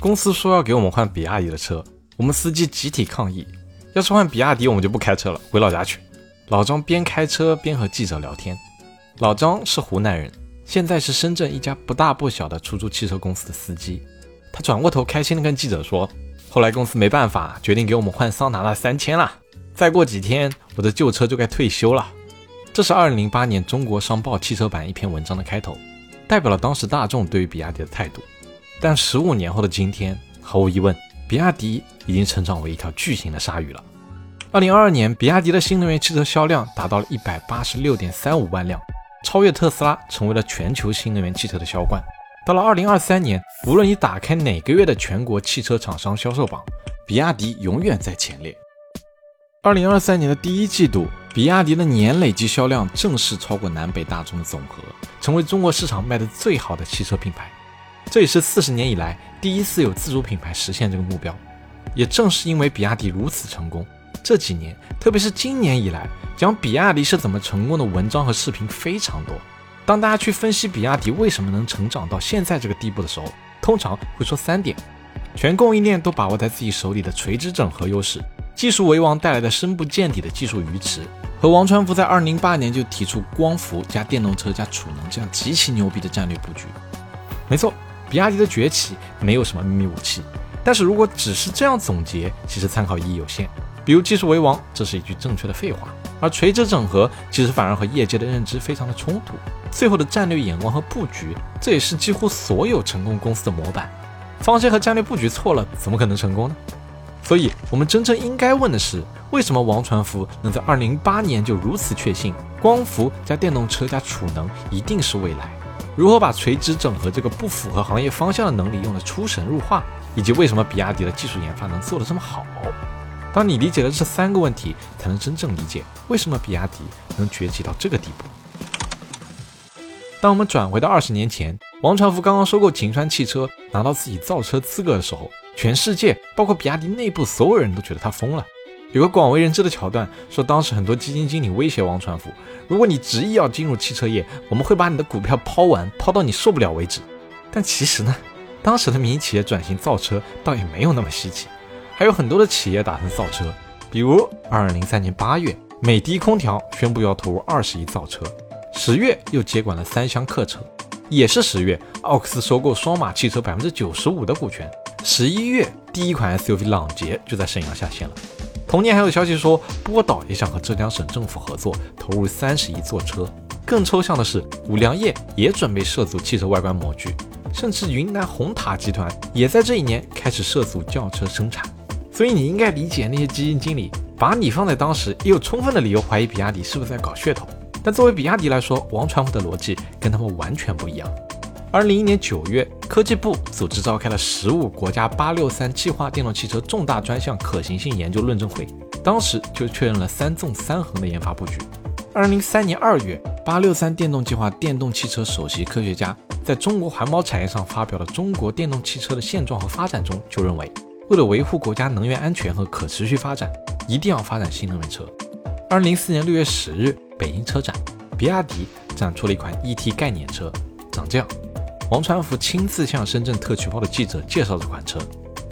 公司说要给我们换比亚迪的车，我们司机集体抗议，要是换比亚迪，我们就不开车了，回老家去。老张边开车边和记者聊天。老张是湖南人，现在是深圳一家不大不小的出租汽车公司的司机。他转过头，开心地跟记者说：“后来公司没办法，决定给我们换桑塔纳三千了。再过几天，我的旧车就该退休了。”这是二零零八年《中国商报》汽车版一篇文章的开头，代表了当时大众对于比亚迪的态度。但十五年后的今天，毫无疑问，比亚迪已经成长为一条巨型的鲨鱼了。二零二二年，比亚迪的新能源汽车销量达到了一百八十六点三五万辆。超越特斯拉，成为了全球新能源汽车的销冠。到了二零二三年，无论你打开哪个月的全国汽车厂商销售榜，比亚迪永远在前列。二零二三年的第一季度，比亚迪的年累计销量正式超过南北大众的总和，成为中国市场卖的最好的汽车品牌。这也是四十年以来第一次有自主品牌实现这个目标。也正是因为比亚迪如此成功。这几年，特别是今年以来，讲比亚迪是怎么成功的文章和视频非常多。当大家去分析比亚迪为什么能成长到现在这个地步的时候，通常会说三点：全供应链都把握在自己手里的垂直整合优势，技术为王带来的深不见底的技术鱼池，和王传福在二零零八年就提出光伏加电动车加储能这样极其牛逼的战略布局。没错，比亚迪的崛起没有什么秘密武器，但是如果只是这样总结，其实参考意义有限。比如技术为王，这是一句正确的废话；而垂直整合其实反而和业界的认知非常的冲突。最后的战略眼光和布局，这也是几乎所有成功公司的模板。方向和战略布局错了，怎么可能成功呢？所以，我们真正应该问的是，为什么王传福能在2008年就如此确信，光伏加电动车加储能一定是未来？如何把垂直整合这个不符合行业方向的能力用得出神入化？以及为什么比亚迪的技术研发能做得这么好？当你理解了这三个问题，才能真正理解为什么比亚迪能崛起到这个地步。当我们转回到二十年前，王传福刚刚收购秦川汽车，拿到自己造车资格的时候，全世界包括比亚迪内部所有人都觉得他疯了。有个广为人知的桥段说，当时很多基金经理威胁王传福，如果你执意要进入汽车业，我们会把你的股票抛完，抛到你受不了为止。但其实呢，当时的民营企业转型造车倒也没有那么稀奇。还有很多的企业打算造车，比如二零零三年八月，美的空调宣布要投入二十亿造车；十月又接管了三厢客车；也是十月，奥克斯收购双马汽车百分之九十五的股权；十一月，第一款 SUV 朗捷就在沈阳下线了。同年还有消息说，波导也想和浙江省政府合作，投入三十亿做车。更抽象的是，五粮液也准备涉足汽车外观模具，甚至云南红塔集团也在这一年开始涉足轿车生产。所以你应该理解那些基金经理把你放在当时，也有充分的理由怀疑比亚迪是不是在搞噱头。但作为比亚迪来说，王传福的逻辑跟他们完全不一样。二零零一年九月，科技部组织召开了十五国家八六三计划电动汽车重大专项可行性研究论证会，当时就确认了三纵三横的研发布局。二零零三年二月，八六三电动计划电动汽车首席科学家在中国环保产业上发表了《中国电动汽车的现状和发展》中就认为。为了维护国家能源安全和可持续发展，一定要发展新能源车。二零零四年六月十日，北京车展，比亚迪展出了一款 ET 概念车，长这样。王传福亲自向深圳特区报的记者介绍这款车。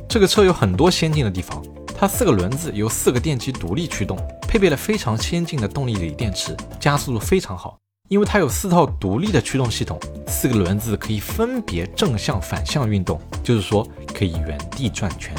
这个车有很多先进的地方，它四个轮子由四个电机独立驱动，配备了非常先进的动力锂电池，加速度非常好。因为它有四套独立的驱动系统，四个轮子可以分别正向、反向运动，就是说可以原地转圈。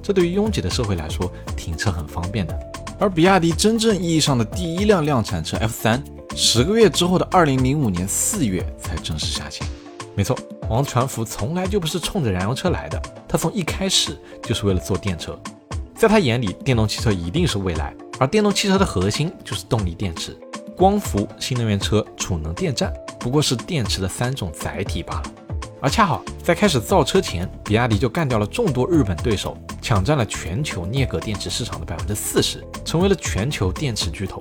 这对于拥挤的社会来说，停车很方便的。而比亚迪真正意义上的第一辆量产车 F 三，十个月之后的二零零五年四月才正式下线。没错，王传福从来就不是冲着燃油车来的，他从一开始就是为了做电车。在他眼里，电动汽车一定是未来，而电动汽车的核心就是动力电池。光伏、新能源车、储能电站，不过是电池的三种载体罢了。而恰好在开始造车前，比亚迪就干掉了众多日本对手，抢占了全球镍镉电池市场的百分之四十，成为了全球电池巨头。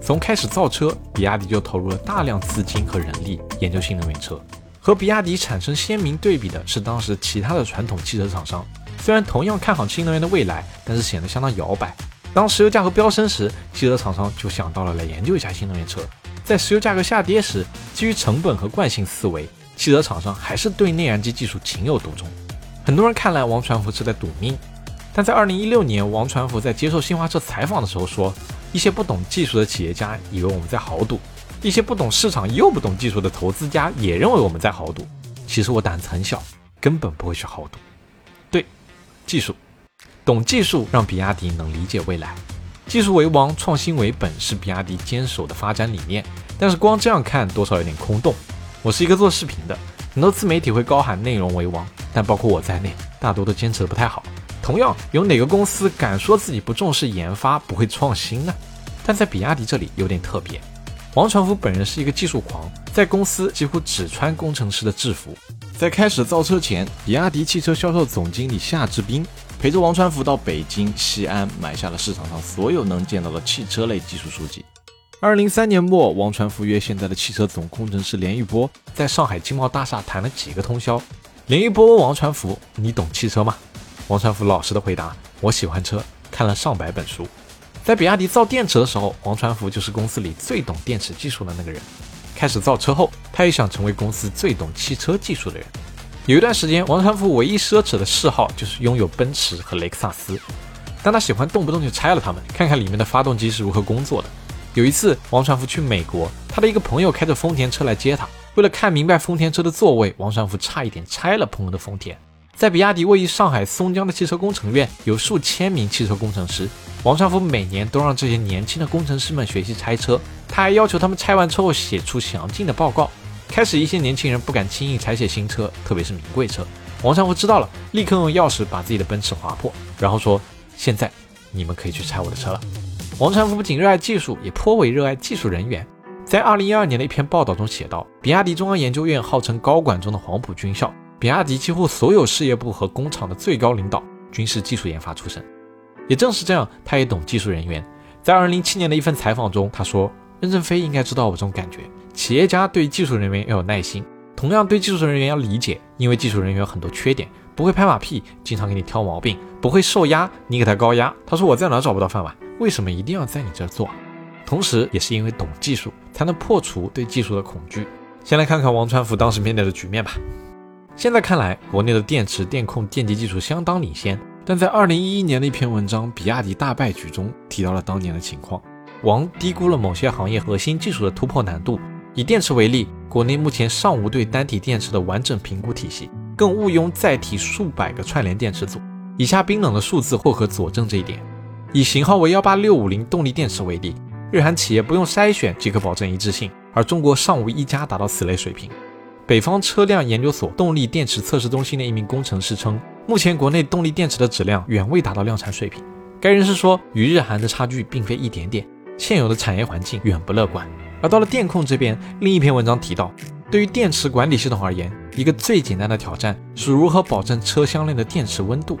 从开始造车，比亚迪就投入了大量资金和人力研究新能源车。和比亚迪产生鲜明对比的是，当时其他的传统汽车厂商虽然同样看好新能源的未来，但是显得相当摇摆。当石油价格飙升时，汽车厂商就想到了来研究一下新能源车。在石油价格下跌时，基于成本和惯性思维。汽车厂商还是对内燃机技术情有独钟，很多人看来王传福是在赌命。但在二零一六年，王传福在接受新华社采访的时候说，一些不懂技术的企业家以为我们在豪赌，一些不懂市场又不懂技术的投资家也认为我们在豪赌。其实我胆子很小，根本不会去豪赌。对，技术，懂技术让比亚迪能理解未来。技术为王，创新为本是比亚迪坚守的发展理念。但是光这样看多少有点空洞。我是一个做视频的，很多自媒体会高喊内容为王，但包括我在内，大多都坚持的不太好。同样，有哪个公司敢说自己不重视研发、不会创新呢？但在比亚迪这里有点特别。王传福本人是一个技术狂，在公司几乎只穿工程师的制服。在开始造车前，比亚迪汽车销售总经理夏志斌陪着王传福到北京、西安买下了市场上所有能见到的汽车类技术书籍。二零三年末，王传福约现在的汽车总工程师连玉波在上海金茂大厦谈了几个通宵。连玉波问王传福：“你懂汽车吗？”王传福老实的回答：“我喜欢车，看了上百本书。在比亚迪造电池的时候，王传福就是公司里最懂电池技术的那个人。开始造车后，他也想成为公司最懂汽车技术的人。有一段时间，王传福唯一奢侈的嗜好就是拥有奔驰和雷克萨斯，但他喜欢动不动就拆了它们，看看里面的发动机是如何工作的。有一次，王传福去美国，他的一个朋友开着丰田车来接他，为了看明白丰田车的座位，王传福差一点拆了朋友的丰田。”在比亚迪位于上海松江的汽车工程院，有数千名汽车工程师。王传福每年都让这些年轻的工程师们学习拆车，他还要求他们拆完车后写出详尽的报告。开始，一些年轻人不敢轻易拆卸新车，特别是名贵车。王传福知道了，立刻用钥匙把自己的奔驰划破，然后说：“现在你们可以去拆我的车了。”王传福不仅热爱技术，也颇为热爱技术人员。在二零一二年的一篇报道中写道：“比亚迪中央研究院号称高管中的黄埔军校。”比亚迪几乎所有事业部和工厂的最高领导均是技术研发出身，也正是这样，他也懂技术人员。在二零零七年的一份采访中，他说：“任正非应该知道我这种感觉。企业家对技术人员要有耐心，同样对技术人员要理解，因为技术人员有很多缺点，不会拍马屁，经常给你挑毛病，不会受压，你给他高压。他说我在哪找不到饭碗，为什么一定要在你这儿做？同时，也是因为懂技术，才能破除对技术的恐惧。先来看看王传福当时面对的局面吧。”现在看来，国内的电池、电控、电机技术相当领先，但在二零一一年的一篇文章《比亚迪大败局》中提到了当年的情况。王低估了某些行业核心技术的突破难度。以电池为例，国内目前尚无对单体电池的完整评估体系，更毋庸再提数百个串联电池组。以下冰冷的数字或可佐证这一点。以型号为幺八六五零动力电池为例，日韩企业不用筛选即可保证一致性，而中国尚无一家达到此类水平。北方车辆研究所动力电池测试中心的一名工程师称，目前国内动力电池的质量远未达到量产水平。该人士说，与日韩的差距并非一点点，现有的产业环境远不乐观。而到了电控这边，另一篇文章提到，对于电池管理系统而言，一个最简单的挑战是如何保证车厢内的电池温度。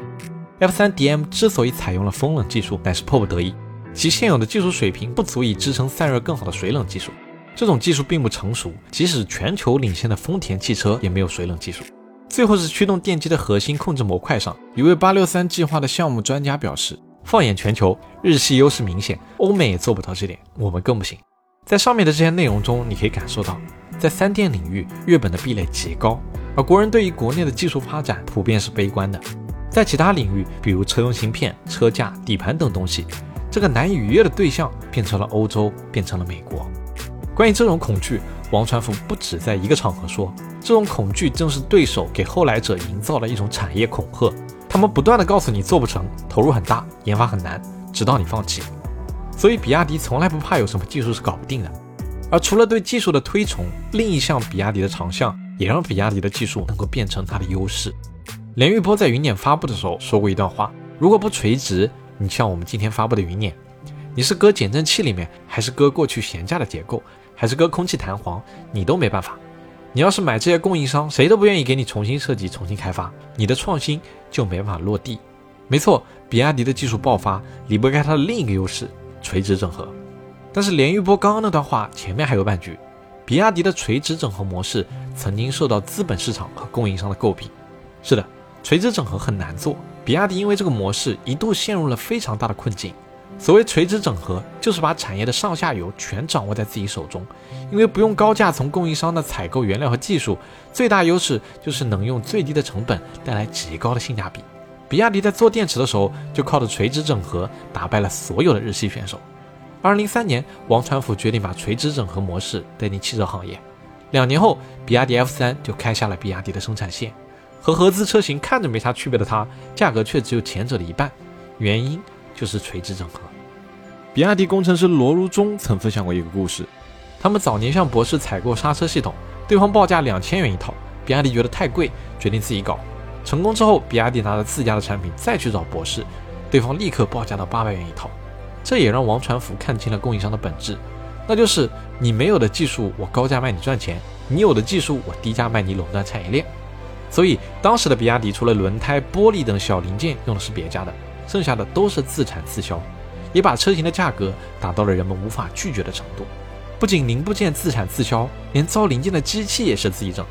F3DM 之所以采用了风冷技术，乃是迫不得已，其现有的技术水平不足以支撑散热更好的水冷技术。这种技术并不成熟，即使全球领先的丰田汽车也没有水冷技术。最后是驱动电机的核心控制模块上，一位八六三计划的项目专家表示，放眼全球，日系优势明显，欧美也做不到这点，我们更不行。在上面的这些内容中，你可以感受到，在三电领域，日本的壁垒极高，而国人对于国内的技术发展普遍是悲观的。在其他领域，比如车用芯片、车架、底盘等东西，这个难以逾越的对象变成了欧洲，变成了美国。关于这种恐惧，王传福不止在一个场合说，这种恐惧正是对手给后来者营造了一种产业恐吓。他们不断的告诉你做不成，投入很大，研发很难，直到你放弃。所以比亚迪从来不怕有什么技术是搞不定的。而除了对技术的推崇，另一项比亚迪的长项也让比亚迪的技术能够变成它的优势。连玉波在云辇发布的时候说过一段话：如果不垂直，你像我们今天发布的云辇，你是搁减震器里面，还是搁过去悬架的结构？还是搁空气弹簧，你都没办法。你要是买这些供应商，谁都不愿意给你重新设计、重新开发，你的创新就没办法落地。没错，比亚迪的技术爆发离不开它的另一个优势——垂直整合。但是连玉波刚刚那段话前面还有半句：比亚迪的垂直整合模式曾经受到资本市场和供应商的诟病。是的，垂直整合很难做，比亚迪因为这个模式一度陷入了非常大的困境。所谓垂直整合，就是把产业的上下游全掌握在自己手中，因为不用高价从供应商的采购原料和技术，最大优势就是能用最低的成本带来极高的性价比。比亚迪在做电池的时候，就靠着垂直整合打败了所有的日系选手。二零零三年，王传福决定把垂直整合模式带进汽车行业。两年后，比亚迪 F 三就开下了比亚迪的生产线。和合资车型看着没啥区别的它，价格却只有前者的一半，原因就是垂直整合。比亚迪工程师罗如忠曾分享过一个故事：他们早年向博士采购刹车系统，对方报价两千元一套，比亚迪觉得太贵，决定自己搞。成功之后，比亚迪拿着自家的产品再去找博士，对方立刻报价到八百元一套。这也让王传福看清了供应商的本质，那就是你没有的技术我高价卖你赚钱，你有的技术我低价卖你垄断产业链。所以当时的比亚迪除了轮胎、玻璃等小零件用的是别家的，剩下的都是自产自销，也把车型的价格打到了人们无法拒绝的程度。不仅零部件自产自销，连造零件的机器也是自己整。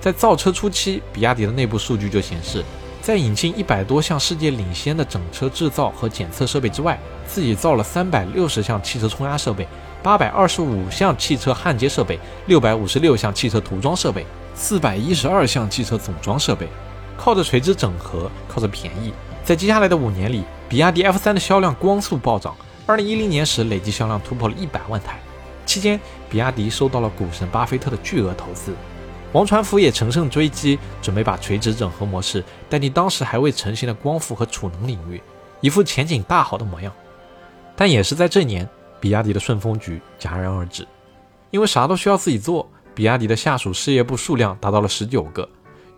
在造车初期，比亚迪的内部数据就显示，在引进一百多项世界领先的整车制造和检测设备之外，自己造了三百六十项汽车冲压设备，八百二十五项汽车焊接设备，六百五十六项汽车涂装设备，四百一十二项汽车总装设备。靠着垂直整合，靠着便宜，在接下来的五年里，比亚迪 F 三的销量光速暴涨。二零一零年时，累计销量突破了一百万台。期间，比亚迪收到了股神巴菲特的巨额投资。王传福也乘胜追击，准备把垂直整合模式带进当时还未成型的光伏和储能领域，一副前景大好的模样。但也是在这年，比亚迪的顺风局戛然而止，因为啥都需要自己做，比亚迪的下属事业部数量达到了十九个，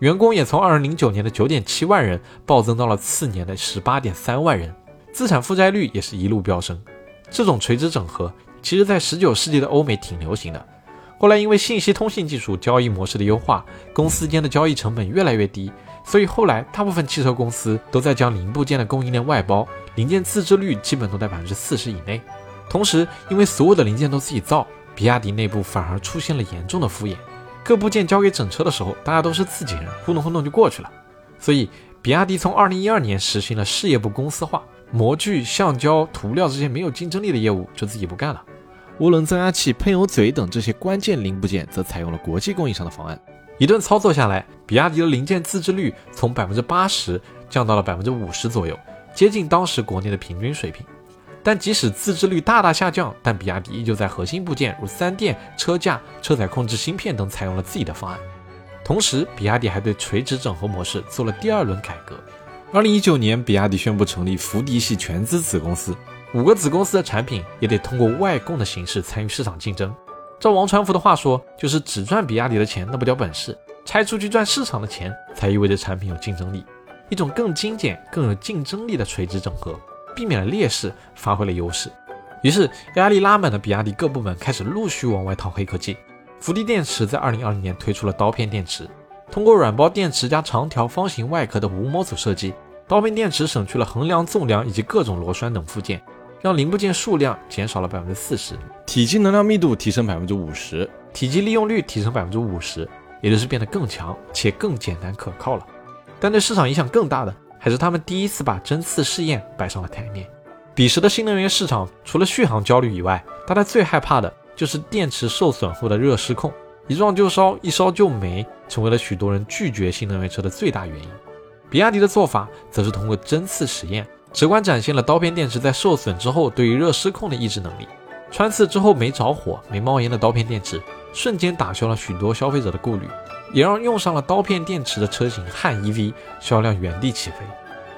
员工也从二零零九年的九点七万人暴增到了次年的十八点三万人，资产负债率也是一路飙升。这种垂直整合，其实在十九世纪的欧美挺流行的。后来因为信息通信技术交易模式的优化，公司间的交易成本越来越低，所以后来大部分汽车公司都在将零部件的供应链外包，零件自制率基本都在百分之四十以内。同时，因为所有的零件都自己造，比亚迪内部反而出现了严重的敷衍，各部件交给整车的时候，大家都是自己人，糊弄糊弄就过去了。所以，比亚迪从二零一二年实行了事业部公司化，模具、橡胶、涂料这些没有竞争力的业务就自己不干了。涡轮增压器、喷油嘴等这些关键零部件则采用了国际供应商的方案。一顿操作下来，比亚迪的零件自制率从百分之八十降到了百分之五十左右，接近当时国内的平均水平。但即使自制率大大下降，但比亚迪依旧在核心部件如三电、车架、车载控制芯片等采用了自己的方案。同时，比亚迪还对垂直整合模式做了第二轮改革。二零一九年，比亚迪宣布成立福迪系全资子公司。五个子公司的产品也得通过外供的形式参与市场竞争。照王传福的话说，就是只赚比亚迪的钱那不叫本事，拆出去赚市场的钱才意味着产品有竞争力。一种更精简、更有竞争力的垂直整合，避免了劣势，发挥了优势。于是压力拉满的比亚迪各部门开始陆续往外套黑科技。福迪电池在二零二零年推出了刀片电池，通过软包电池加长条方形外壳的无模组设计，刀片电池省去了横梁纵梁以及各种螺栓等附件。让零部件数量减少了百分之四十，体积能量密度提升百分之五十，体积利用率提升百分之五十，也就是变得更强且更简单可靠了。但对市场影响更大的，还是他们第一次把针刺试验摆上了台面。彼时的新能源市场，除了续航焦虑以外，大家最害怕的就是电池受损后的热失控，一撞就烧，一烧就没，成为了许多人拒绝新能源车的最大原因。比亚迪的做法，则是通过针刺实验。直观展现了刀片电池在受损之后对于热失控的抑制能力。穿刺之后没着火、没冒烟的刀片电池，瞬间打消了许多消费者的顾虑，也让用上了刀片电池的车型汉 EV 销量原地起飞。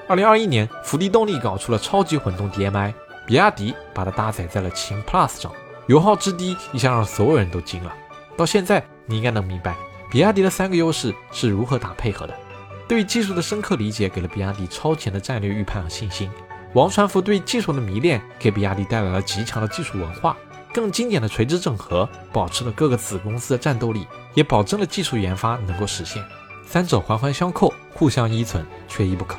二零二一年，福迪动力搞出了超级混动 DMI，比亚迪把它搭载在了秦 Plus 上，油耗之低一下让所有人都惊了。到现在，你应该能明白比亚迪的三个优势是如何打配合的。对于技术的深刻理解，给了比亚迪超前的战略预判和信心。王传福对技术的迷恋，给比亚迪带来了极强的技术文化。更经典的垂直整合，保持了各个子公司的战斗力，也保证了技术研发能够实现。三者环环相扣，互相依存，缺一不可。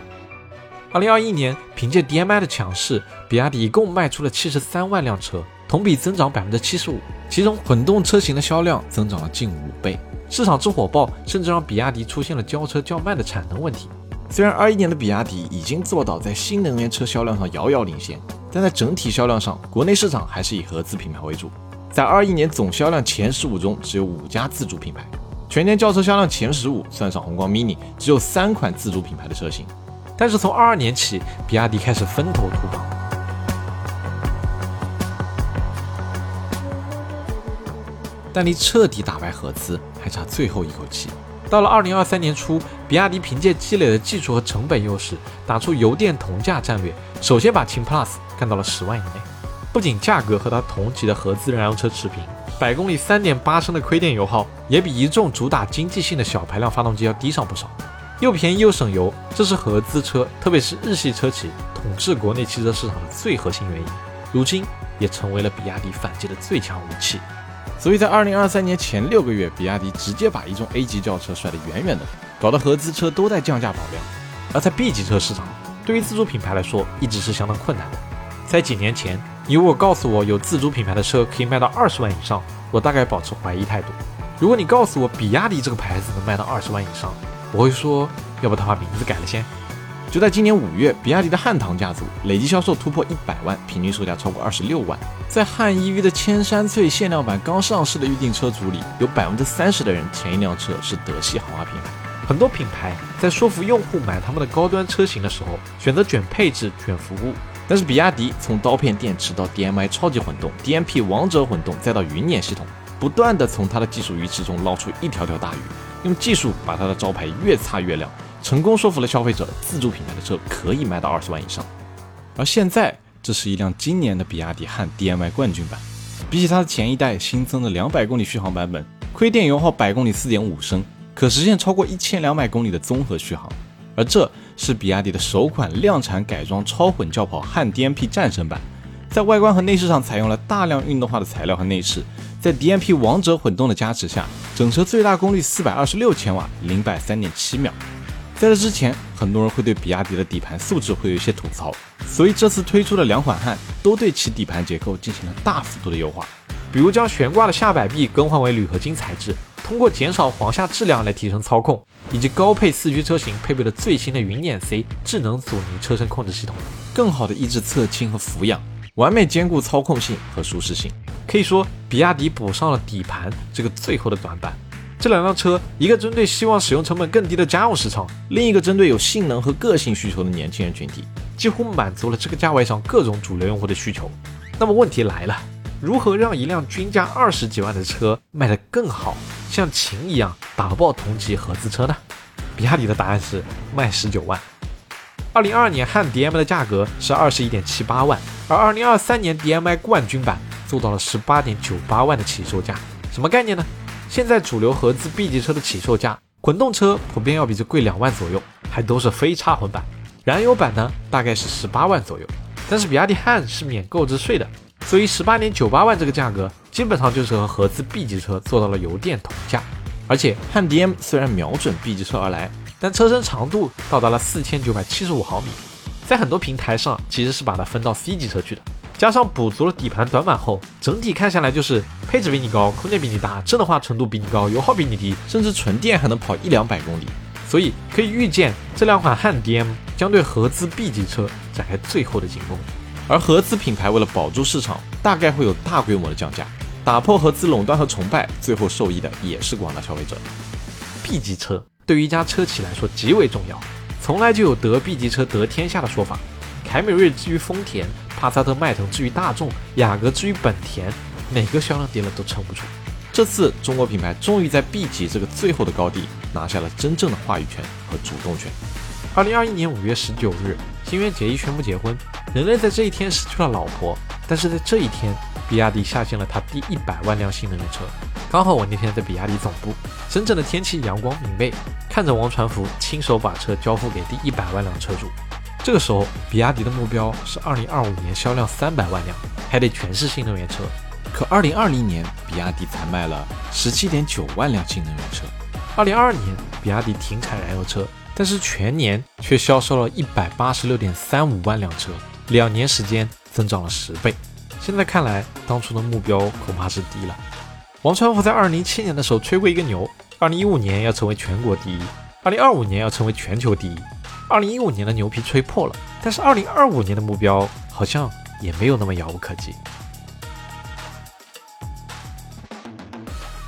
二零二一年，凭借 DMI 的强势，比亚迪一共卖出了七十三万辆车，同比增长百分之七十五，其中混动车型的销量增长了近五倍。市场之火爆，甚至让比亚迪出现了交车较慢的产能问题。虽然二一年的比亚迪已经做到在新能源车销量上遥遥领先，但在整体销量上，国内市场还是以合资品牌为主。在二一年总销量前十五中，只有五家自主品牌。全年轿车销量前十五，算上宏光 mini，只有三款自主品牌的车型。但是从二二年起，比亚迪开始分头突榜。但离彻底打败合资还差最后一口气。到了二零二三年初，比亚迪凭借积累的技术和成本优势，打出油电同价战略，首先把秦 PLUS 干到了十万以内。不仅价格和它同级的合资燃油车持平，百公里三点八升的亏电油耗也比一众主打经济性的小排量发动机要低上不少，又便宜又省油，这是合资车，特别是日系车企统治国内汽车市场的最核心原因。如今也成为了比亚迪反击的最强武器。所以在二零二三年前六个月，比亚迪直接把一众 A 级轿车甩得远远的，搞得合资车都在降价保量。而在 B 级车市场，对于自主品牌来说一直是相当困难的。在几年前，你如果告诉我有自主品牌的车可以卖到二十万以上，我大概保持怀疑态度。如果你告诉我比亚迪这个牌子能卖到二十万以上，我会说，要不他把名字改了先。就在今年五月，比亚迪的汉唐家族累计销售突破一百万，平均售价超过二十六万。在汉 EV 的千山翠限量版刚上市的预定车组里，有百分之三十的人前一辆车是德系豪华品牌。很多品牌在说服用户买他们的高端车型的时候，选择卷配置、卷服务。但是比亚迪从刀片电池到 DMI 超级混动、DMP 王者混动，再到云辇系统，不断的从它的技术鱼池中捞出一条条大鱼，用技术把它的招牌越擦越亮。成功说服了消费者，自主品牌的车可以卖到二十万以上。而现在，这是一辆今年的比亚迪汉 DMI 冠军版。比起它的前一代新增的两百公里续航版本，亏电油耗百公里四点五升，可实现超过一千两百公里的综合续航。而这是比亚迪的首款量产改装超混轿跑汉 DMP 战神版，在外观和内饰上采用了大量运动化的材料和内饰，在 DMP 王者混动的加持下，整车最大功率四百二十六千瓦，零百三点七秒。在这之前，很多人会对比亚迪的底盘素质会有一些吐槽，所以这次推出的两款汉都对其底盘结构进行了大幅度的优化，比如将悬挂的下摆臂更换为铝合金材质，通过减少簧下质量来提升操控，以及高配四驱车型配备了最新的云辇 C 智能阻尼车身控制系统，更好的抑制侧倾和俯仰，完美兼顾操控性和舒适性。可以说，比亚迪补上了底盘这个最后的短板。这两辆车，一个针对希望使用成本更低的家用市场，另一个针对有性能和个性需求的年轻人群体，几乎满足了这个价位上各种主流用户的需求。那么问题来了，如何让一辆均价二十几万的车卖得更好，像秦一样打爆同级合资车呢？比亚迪的答案是卖十九万。二零二二年汉 DM 的价格是二十一点七八万，而二零二三年 DMI 冠军版做到了十八点九八万的起售价，什么概念呢？现在主流合资 B 级车的起售价，混动车普遍要比这贵两万左右，还都是非插混版。燃油版呢，大概是十八万左右。但是比亚迪汉是免购置税的，所以十八点九八万这个价格，基本上就是和合资 B 级车做到了油电同价。而且汉 DM 虽然瞄准 B 级车而来，但车身长度到达了四千九百七十五毫米，在很多平台上其实是把它分到 C 级车去的。加上补足了底盘短板后，整体看下来就是配置比你高，空间比你大，智能化程度比你高，油耗比你低，甚至纯电还能跑一两百公里。所以可以预见，这两款汉 DM 将对合资 B 级车展开最后的进攻。而合资品牌为了保住市场，大概会有大规模的降价，打破合资垄断和崇拜，最后受益的也是广大消费者。B 级车对于一家车企来说极为重要，从来就有得 B 级车得天下的说法。凯美瑞之于丰田，帕萨特、迈腾之于大众，雅阁之于本田，哪个销量跌了都撑不住。这次中国品牌终于在 B 级这个最后的高地拿下了真正的话语权和主动权。二零二一年五月十九日，新垣结衣宣布结婚，人类在这一天失去了老婆。但是在这一天，比亚迪下线了它第一百万辆新能源车。刚好我那天在比亚迪总部，深圳的天气阳光明媚，看着王传福亲手把车交付给第一百万辆车主。这个时候，比亚迪的目标是二零二五年销量三百万辆，还得全是新能源车。可二零二零年，比亚迪才卖了十七点九万辆新能源车。二零二二年，比亚迪停产燃油车，但是全年却销售了一百八十六点三五万辆车，两年时间增长了十倍。现在看来，当初的目标恐怕是低了。王传福在二零零七年的时候吹过一个牛，二零一五年要成为全国第一，二零二五年要成为全球第一。二零一五年的牛皮吹破了，但是二零二五年的目标好像也没有那么遥不可及。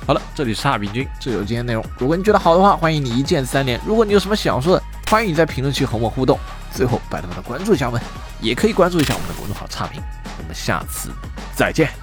好了，这里是哈比君，这就是今天内容。如果你觉得好的话，欢迎你一键三连。如果你有什么想说的，欢迎你在评论区和我互动。最后，拜托大家关注一下我们，也可以关注一下我们的公众号差评。我们下次再见。